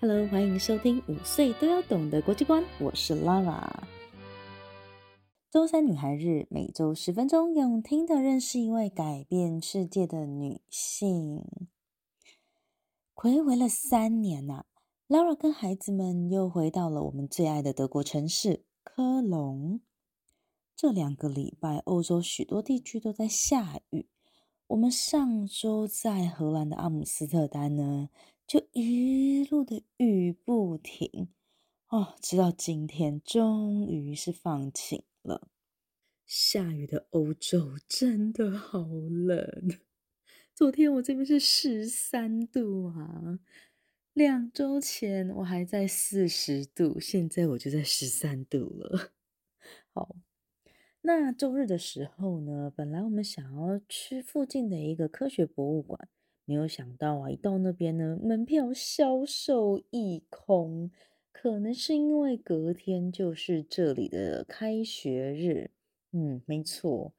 Hello，欢迎收听五岁都要懂的国际观，我是 Lara。周三女孩日，每周十分钟，用听的认识一位改变世界的女性。回违了三年呐，Lara 跟孩子们又回到了我们最爱的德国城市科隆。这两个礼拜，欧洲许多地区都在下雨。我们上周在荷兰的阿姆斯特丹呢，就一路的雨不停哦，直到今天终于是放晴了。下雨的欧洲真的好冷。昨天我这边是十三度啊，两周前我还在四十度，现在我就在十三度了。好，那周日的时候呢，本来我们想要去附近的一个科学博物馆。没有想到啊，一到那边呢，门票销售一空，可能是因为隔天就是这里的开学日。嗯，没错，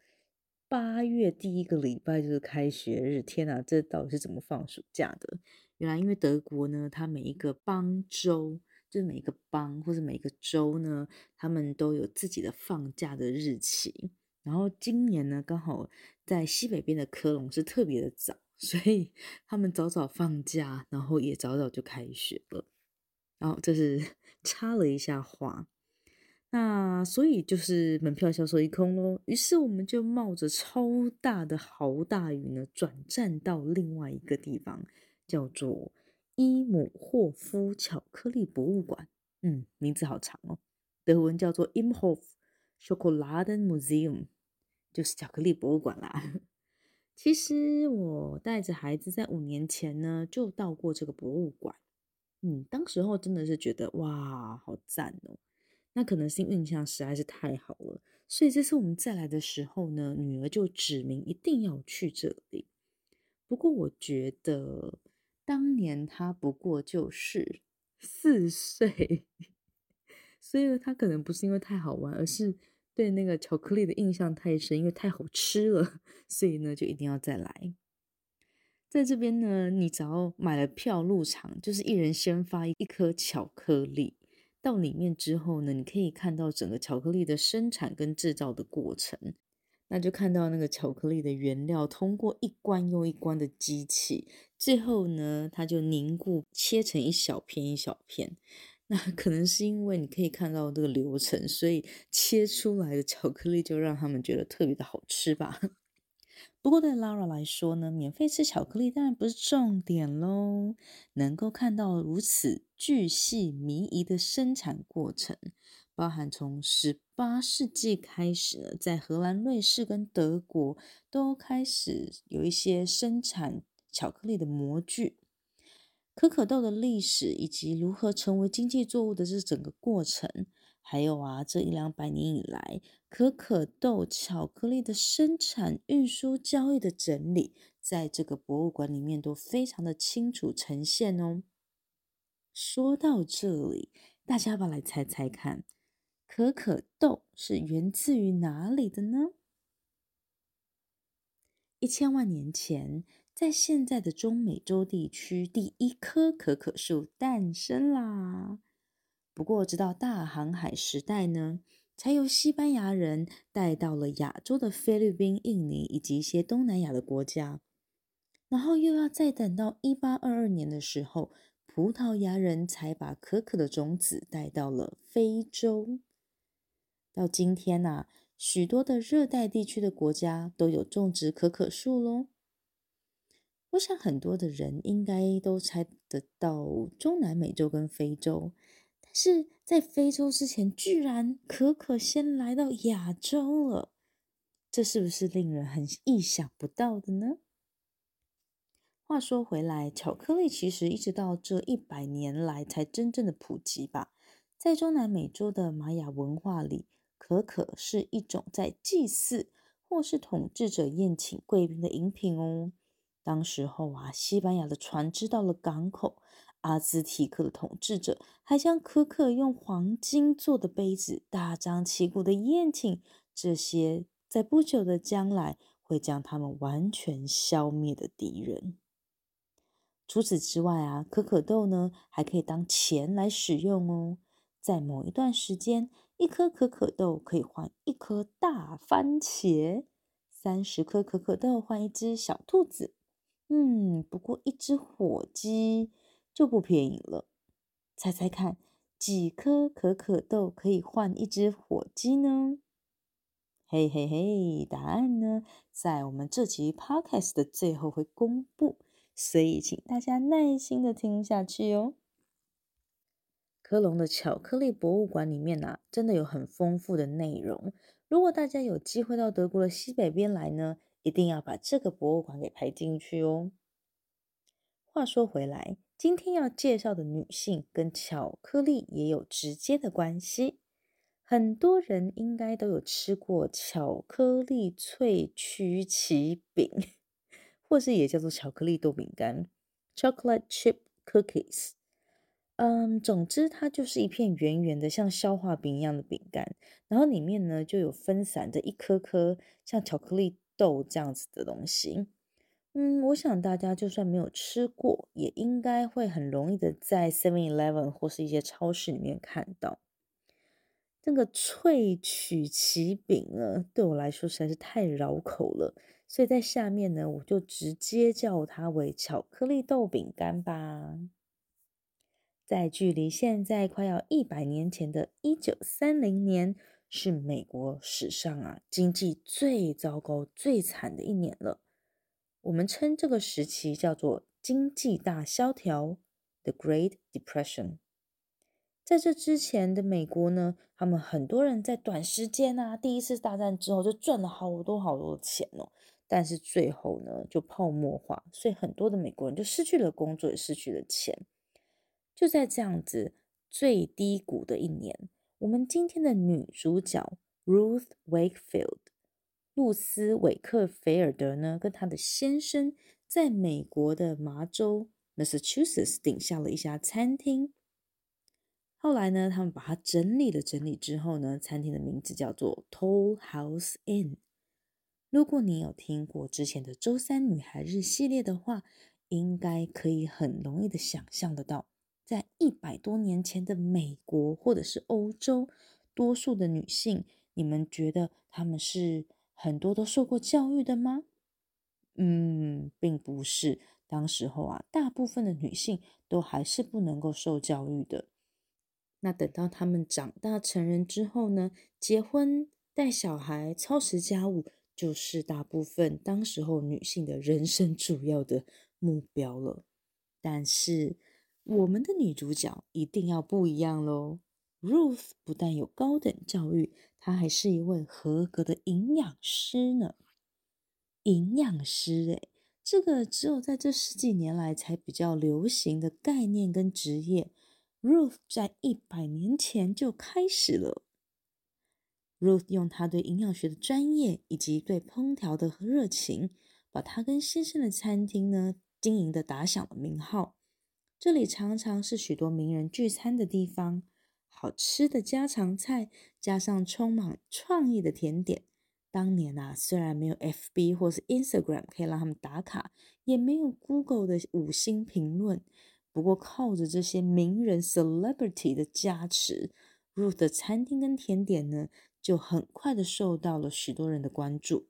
八月第一个礼拜就是开学日。天哪，这到底是怎么放暑假的？原来因为德国呢，它每一个邦州，就是每一个邦或者每一个州呢，他们都有自己的放假的日期。然后今年呢，刚好在西北边的科隆是特别的早。所以他们早早放假，然后也早早就开学了。然后这是 插了一下话，那所以就是门票销售一空喽。于是我们就冒着超大的豪大雨呢，转战到另外一个地方，叫做伊姆霍夫巧克力博物馆。嗯，名字好长哦，德文叫做 Imhof Schokoladenmuseum，就是巧克力博物馆啦。其实我带着孩子在五年前呢就到过这个博物馆，嗯，当时候真的是觉得哇，好赞哦！那可能是印象实在是太好了，所以这次我们再来的时候呢，女儿就指明一定要去这里。不过我觉得当年他不过就是四岁，所以他可能不是因为太好玩，而是。对那个巧克力的印象太深，因为太好吃了，所以呢就一定要再来。在这边呢，你只要买了票入场，就是一人先发一颗巧克力。到里面之后呢，你可以看到整个巧克力的生产跟制造的过程，那就看到那个巧克力的原料通过一关又一关的机器，最后呢，它就凝固，切成一小片一小片。那可能是因为你可以看到这个流程，所以切出来的巧克力就让他们觉得特别的好吃吧。不过对 Lara 来说呢，免费吃巧克力当然不是重点喽。能够看到如此巨细靡遗的生产过程，包含从十八世纪开始呢，在荷兰、瑞士跟德国都开始有一些生产巧克力的模具。可可豆的历史以及如何成为经济作物的这整个过程，还有啊，这一两百年以来可可豆巧克力的生产、运输、交易的整理，在这个博物馆里面都非常的清楚呈现哦。说到这里，大家要不要来猜猜看，可可豆是源自于哪里的呢？一千万年前。在现在的中美洲地区，第一棵可可树诞生啦。不过，直到大航海时代呢，才由西班牙人带到了亚洲的菲律宾、印尼以及一些东南亚的国家。然后又要再等到一八二二年的时候，葡萄牙人才把可可的种子带到了非洲。到今天呐、啊，许多的热带地区的国家都有种植可可树喽。我想很多的人应该都猜得到中南美洲跟非洲，但是在非洲之前，居然可可先来到亚洲了，这是不是令人很意想不到的呢？话说回来，巧克力其实一直到这一百年来才真正的普及吧。在中南美洲的玛雅文化里，可可是一种在祭祀或是统治者宴请贵宾的饮品哦。当时候啊，西班牙的船只到了港口，阿兹提克的统治者还将可可用黄金做的杯子大张旗鼓的宴请这些在不久的将来会将他们完全消灭的敌人。除此之外啊，可可豆呢还可以当钱来使用哦。在某一段时间，一颗可可豆可以换一颗大番茄，三十颗可可豆换一只小兔子。嗯，不过一只火鸡就不便宜了。猜猜看，几颗可可豆可以换一只火鸡呢？嘿嘿嘿，答案呢，在我们这集 podcast 的最后会公布，所以请大家耐心的听下去哦。科隆的巧克力博物馆里面啊，真的有很丰富的内容。如果大家有机会到德国的西北边来呢，一定要把这个博物馆给排进去哦。话说回来，今天要介绍的女性跟巧克力也有直接的关系。很多人应该都有吃过巧克力脆曲奇饼，或是也叫做巧克力豆饼干 （chocolate chip cookies）。嗯，总之它就是一片圆圆的，像消化饼一样的饼干，然后里面呢就有分散的一颗颗像巧克力豆这样子的东西。嗯，我想大家就算没有吃过，也应该会很容易的在 Seven Eleven 或是一些超市里面看到。这个脆曲奇饼呢，对我来说实在是太绕口了，所以在下面呢，我就直接叫它为巧克力豆饼干吧。在距离现在快要一百年前的一九三零年，是美国史上啊经济最糟糕、最惨的一年了。我们称这个时期叫做经济大萧条 （The Great Depression）。在这之前的美国呢，他们很多人在短时间啊，第一次大战之后就赚了好多好多的钱哦，但是最后呢就泡沫化，所以很多的美国人就失去了工作，也失去了钱。就在这样子最低谷的一年，我们今天的女主角 Ruth Wakefield，露丝·韦克菲尔德呢，跟她的先生在美国的麻州 Massachusetts 顶下了一家餐厅。后来呢，他们把它整理了整理之后呢，餐厅的名字叫做 Toll House Inn。如果你有听过之前的周三女孩日系列的话，应该可以很容易的想象得到，在一百多年前的美国或者是欧洲，多数的女性，你们觉得她们是很多都受过教育的吗？嗯，并不是。当时候啊，大部分的女性都还是不能够受教育的。那等到她们长大成人之后呢，结婚、带小孩、操持家务，就是大部分当时候女性的人生主要的目标了。但是我们的女主角一定要不一样喽！Ruth 不但有高等教育，她还是一位合格的营养师呢。营养师，诶，这个只有在这十几年来才比较流行的概念跟职业。Ruth 在一百年前就开始了。Ruth 用她对营养学的专业以及对烹调的热情，把她跟先生的餐厅呢经营的打响了名号。这里常常是许多名人聚餐的地方，好吃的家常菜加上充满创意的甜点。当年啊，虽然没有 FB 或是 Instagram 可以让他们打卡，也没有 Google 的五星评论。不过，靠着这些名人 celebrity 的加持，Ruth 的餐厅跟甜点呢，就很快的受到了许多人的关注。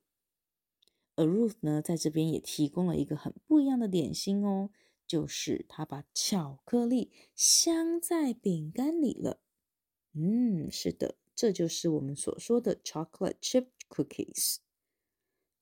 而 Ruth 呢，在这边也提供了一个很不一样的点心哦，就是他把巧克力镶在饼干里了。嗯，是的，这就是我们所说的 chocolate chip cookies。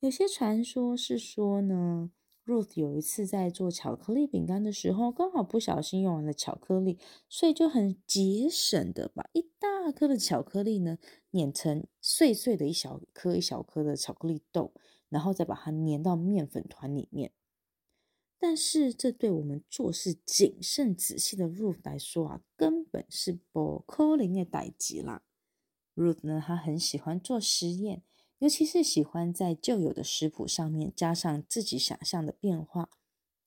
有些传说是说呢。Ruth 有一次在做巧克力饼干的时候，刚好不小心用完了巧克力，所以就很节省的把一大颗的巧克力呢碾成碎碎的一小颗一小颗的巧克力豆，然后再把它粘到面粉团里面。但是这对我们做事谨慎仔细的 Ruth 来说啊，根本是不可能的代级啦。Ruth 呢，她很喜欢做实验。尤其是喜欢在旧有的食谱上面加上自己想象的变化，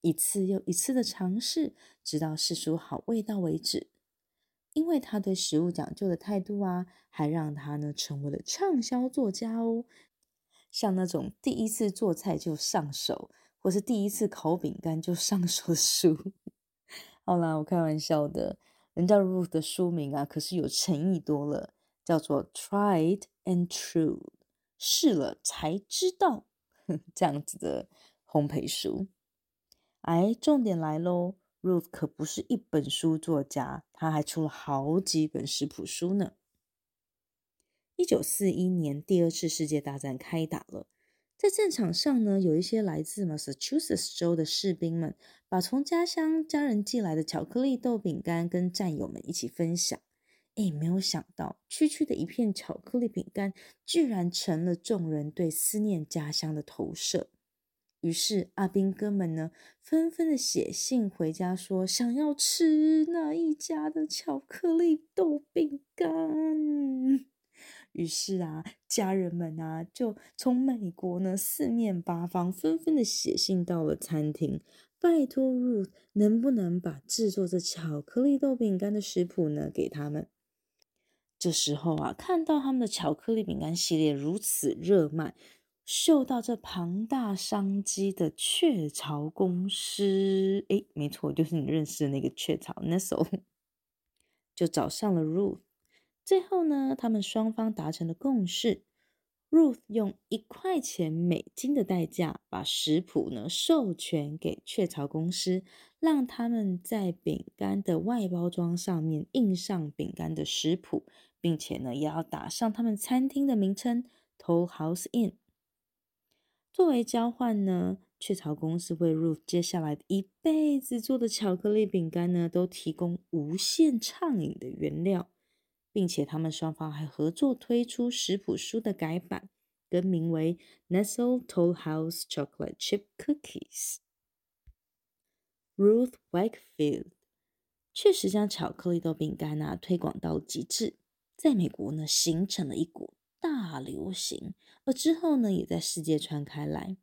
一次又一次的尝试，直到试出好味道为止。因为他对食物讲究的态度啊，还让他呢成为了畅销作家哦。像那种第一次做菜就上手，或是第一次烤饼干就上手的书。好啦，我开玩笑的，人家 Ruth 的书名啊，可是有诚意多了，叫做 Tried and True，试了才知道，这样子的烘焙书。哎，重点来喽，Ruth 可不是一本书作家，他还出了好几本食谱书呢。一九四一年，第二次世界大战开打了。在战场上呢，有一些来自 Massachusetts 州的士兵们，把从家乡家人寄来的巧克力豆饼干跟战友们一起分享。诶，没有想到，区区的一片巧克力饼干，居然成了众人对思念家乡的投射。于是阿兵哥们呢，纷纷的写信回家说，想要吃那一家的巧克力豆饼干。于是啊，家人们啊，就从美国呢四面八方纷纷的写信到了餐厅，拜托 Ruth 能不能把制作这巧克力豆饼干的食谱呢给他们。这时候啊，看到他们的巧克力饼干系列如此热卖，嗅到这庞大商机的雀巢公司，诶，没错，就是你认识的那个雀巢 Nestle，就找上了 Ruth。最后呢，他们双方达成了共识。Ruth 用一块钱美金的代价，把食谱呢授权给雀巢公司，让他们在饼干的外包装上面印上饼干的食谱，并且呢，也要打上他们餐厅的名称 Toll House Inn。作为交换呢，雀巢公司为 Ruth 接下来一辈子做的巧克力饼干呢，都提供无限畅饮的原料。并且他们双方还合作推出食谱书的改版，更名为 Nestle Toll House Chocolate Chip Cookies。Ruth Wakefield 确实将巧克力豆饼干啊推广到极致，在美国呢形成了一股大流行，而之后呢也在世界传开来。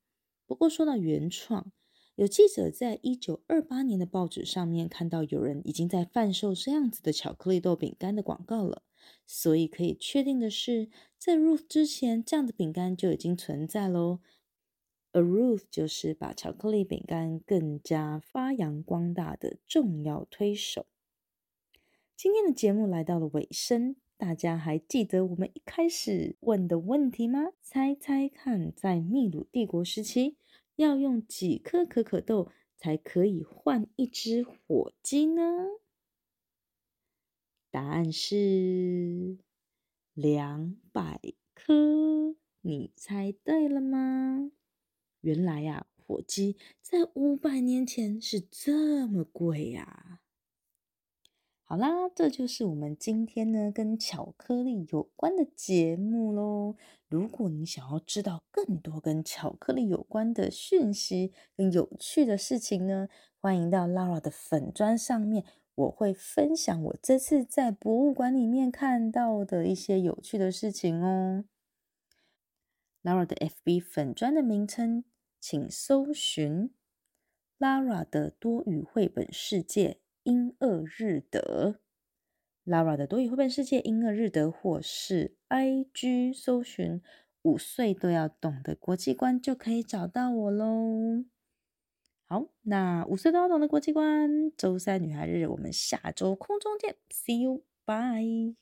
不过说到原创，有记者在一九二八年的报纸上面看到有人已经在贩售这样子的巧克力豆饼干的广告了，所以可以确定的是，在 Ruth 之前，这样的饼干就已经存在喽。而 Ruth 就是把巧克力饼干更加发扬光大的重要推手。今天的节目来到了尾声，大家还记得我们一开始问的问题吗？猜猜看，在秘鲁帝国时期，要用几颗可可豆才可以换一只火鸡呢？答案是两百颗。你猜对了吗？原来呀，火鸡在五百年前是这么贵呀。好啦，这就是我们今天呢跟巧克力有关的节目喽。如果你想要知道更多跟巧克力有关的讯息跟有趣的事情呢，欢迎到 Lara 的粉砖上面，我会分享我这次在博物馆里面看到的一些有趣的事情哦。Lara 的 FB 粉砖的名称，请搜寻 Lara 的多语绘本世界。英俄日德，Laura 的多语绘本世界英俄日德，或是 IG 搜寻五岁都要懂的国际观，就可以找到我喽。好，那五岁都要懂的国际观，周三女孩日，我们下周空中见，See you，bye。